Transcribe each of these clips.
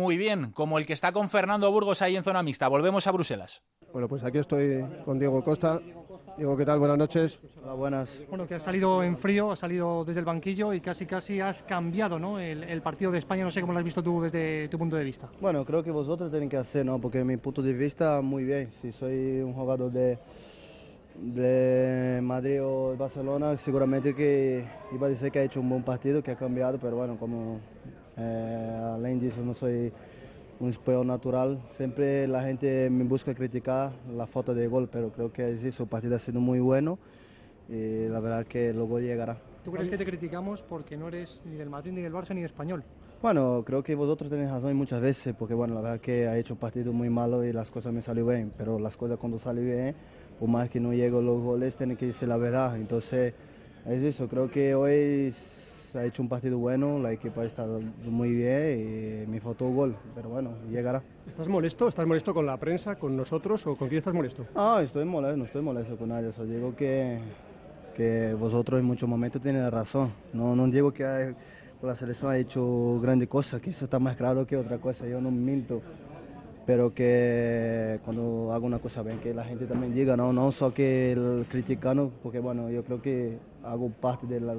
muy bien, como el que está con Fernando Burgos ahí en zona mixta. Volvemos a Bruselas. Bueno, pues aquí estoy con Diego Costa. Diego, ¿qué tal? Buenas noches. Hola, buenas. Bueno, que has salido en frío, has salido desde el banquillo y casi casi has cambiado ¿no? el, el partido de España. No sé cómo lo has visto tú desde tu punto de vista. Bueno, creo que vosotros tienen que hacer, ¿no? Porque mi punto de vista, muy bien. Si soy un jugador de, de Madrid o Barcelona, seguramente que iba a decir que ha hecho un buen partido, que ha cambiado, pero bueno, como eh, além disso no soy un español natural, siempre la gente me busca criticar la falta de gol, pero creo que eso, el partido ha sido muy bueno y la verdad que luego llegará. ¿Tú crees que te criticamos porque no eres ni del Madrid, ni del Barça, ni español? Bueno, creo que vosotros tenéis razón muchas veces, porque bueno, la verdad que ha hecho un partido muy malo y las cosas me salió bien, pero las cosas cuando salen bien, por más que no lleguen los goles, tienen que decir la verdad. Entonces, es eso, creo que hoy ha hecho un partido bueno, la equipa está muy bien y me faltó un gol, pero bueno, llegará. ¿Estás molesto? ¿Estás molesto con la prensa, con nosotros o con quién estás molesto? Ah, estoy molesto, no estoy molesto con nadie, solo digo que, que vosotros en muchos momentos tienen razón. No, no digo que hay, la selección ha hecho grandes cosas, que eso está más claro que otra cosa, yo no miento. Pero que cuando hago una cosa bien, que la gente también diga, no, no solo que el criticano, porque bueno, yo creo que hago parte de la,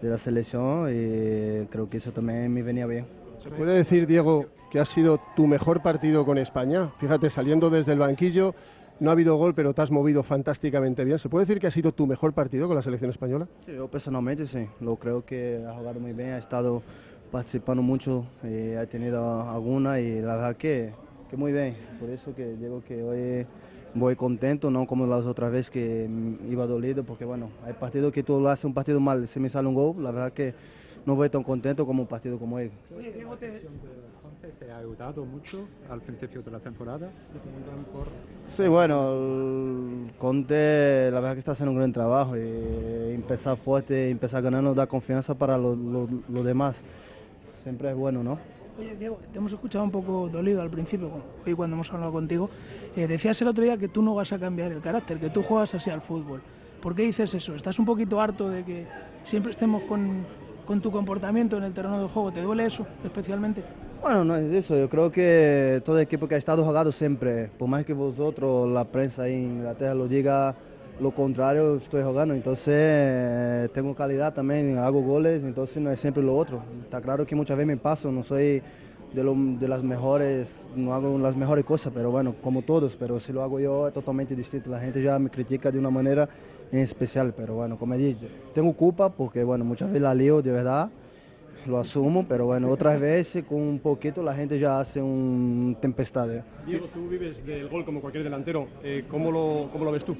de la selección y creo que eso también me venía bien. ¿Se puede decir, Diego, que ha sido tu mejor partido con España? Fíjate, saliendo desde el banquillo, no ha habido gol, pero te has movido fantásticamente bien. ¿Se puede decir que ha sido tu mejor partido con la selección española? Sí, yo personalmente sí, lo creo que ha jugado muy bien, ha estado participando mucho, y ha tenido alguna y la verdad que, que muy bien. Por eso que digo que hoy voy contento, no como las otras veces que iba dolido, porque bueno, hay partidos que tú lo haces un partido mal, se me sale un gol, la verdad que no voy tan contento como un partido como Diego, te... ¿Te ha ayudado mucho al principio de la temporada? Sí, bueno, el Conte la verdad que está haciendo un gran trabajo y empezar fuerte, empezar ganando da confianza para los lo, lo demás. Siempre es bueno, ¿no? Oye, Diego, te hemos escuchado un poco dolido al principio, hoy cuando hemos hablado contigo. Eh, decías el otro día que tú no vas a cambiar el carácter, que tú juegas así al fútbol. ¿Por qué dices eso? ¿Estás un poquito harto de que siempre estemos con, con tu comportamiento en el terreno de juego? ¿Te duele eso especialmente? Bueno, no es eso. Yo creo que todo equipo que ha estado jugando siempre, por más que vosotros, la prensa en Inglaterra lo diga lo contrario, estoy jugando. Entonces, tengo calidad también, hago goles, entonces no es siempre lo otro. Está claro que muchas veces me paso, no soy de, las mejores, no hago las mejores cosas, pero bueno, como todos, pero si lo hago yo es totalmente distinto. La gente ya me critica de una manera en especial, pero bueno, como dicho, tengo culpa porque bueno, muchas veces la lío de verdad lo asumo, pero bueno, otras veces con un poquito la gente ya hace un tempestad. Diego, tú vives del gol como cualquier delantero, eh, ¿cómo, lo, ¿cómo lo ves tú?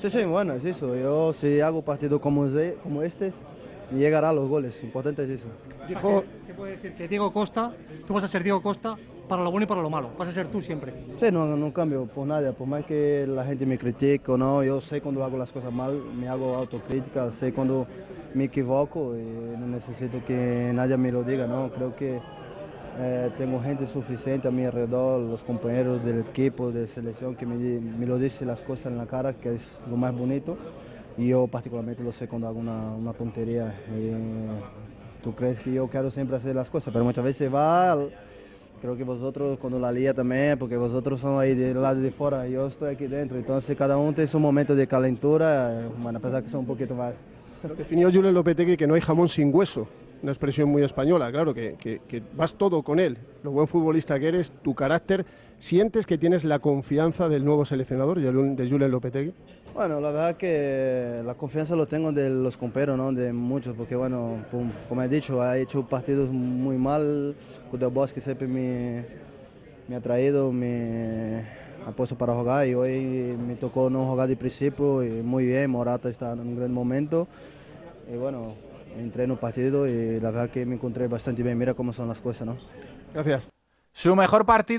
Sí, sí, bueno, es eso. Yo si hago partido como, como este, llegará a los goles, importante es eso. Dijo... ¿Qué puede decir? Que Diego Costa, tú vas a ser Diego Costa para lo bueno y para lo malo, vas a ser tú siempre. Sí, no, no cambio por nada, por más que la gente me critique o no, yo sé cuando hago las cosas mal, me hago autocrítica, sé cuando me equivoco y no necesito que nadie me lo diga, no, creo que eh, tengo gente suficiente a mi alrededor, los compañeros del equipo de selección que me, me lo dicen las cosas en la cara, que es lo más bonito, y yo particularmente lo sé cuando hago una, una tontería. Y, tú crees que yo quiero siempre hacer las cosas, pero muchas veces va, creo que vosotros cuando la lía también, porque vosotros son ahí del lado de fuera, yo estoy aquí dentro, entonces cada uno tiene su momento de calentura, bueno, a pesar que son un poquito más. Lo definió Julen Lopetegui que no hay jamón sin hueso, una expresión muy española, claro, que, que, que, vas todo con él, lo buen futbolista que eres, tu carácter, ¿sientes que tienes la confianza del nuevo seleccionador, de Julen Lopetegui? Bueno, la verdad que la confianza lo tengo de los compañeros, ¿no? de muchos, porque bueno, como he dicho, ha hecho partidos muy mal, Del Bosque siempre me, me ha traído, me ha puesto para jugar y hoy me tocó no jugar de principio y muy bien, Morata está en un gran momento y bueno, entré en un partido y la verdad que me encontré bastante bien, mira cómo son las cosas, ¿no? Gracias. Su mejor partido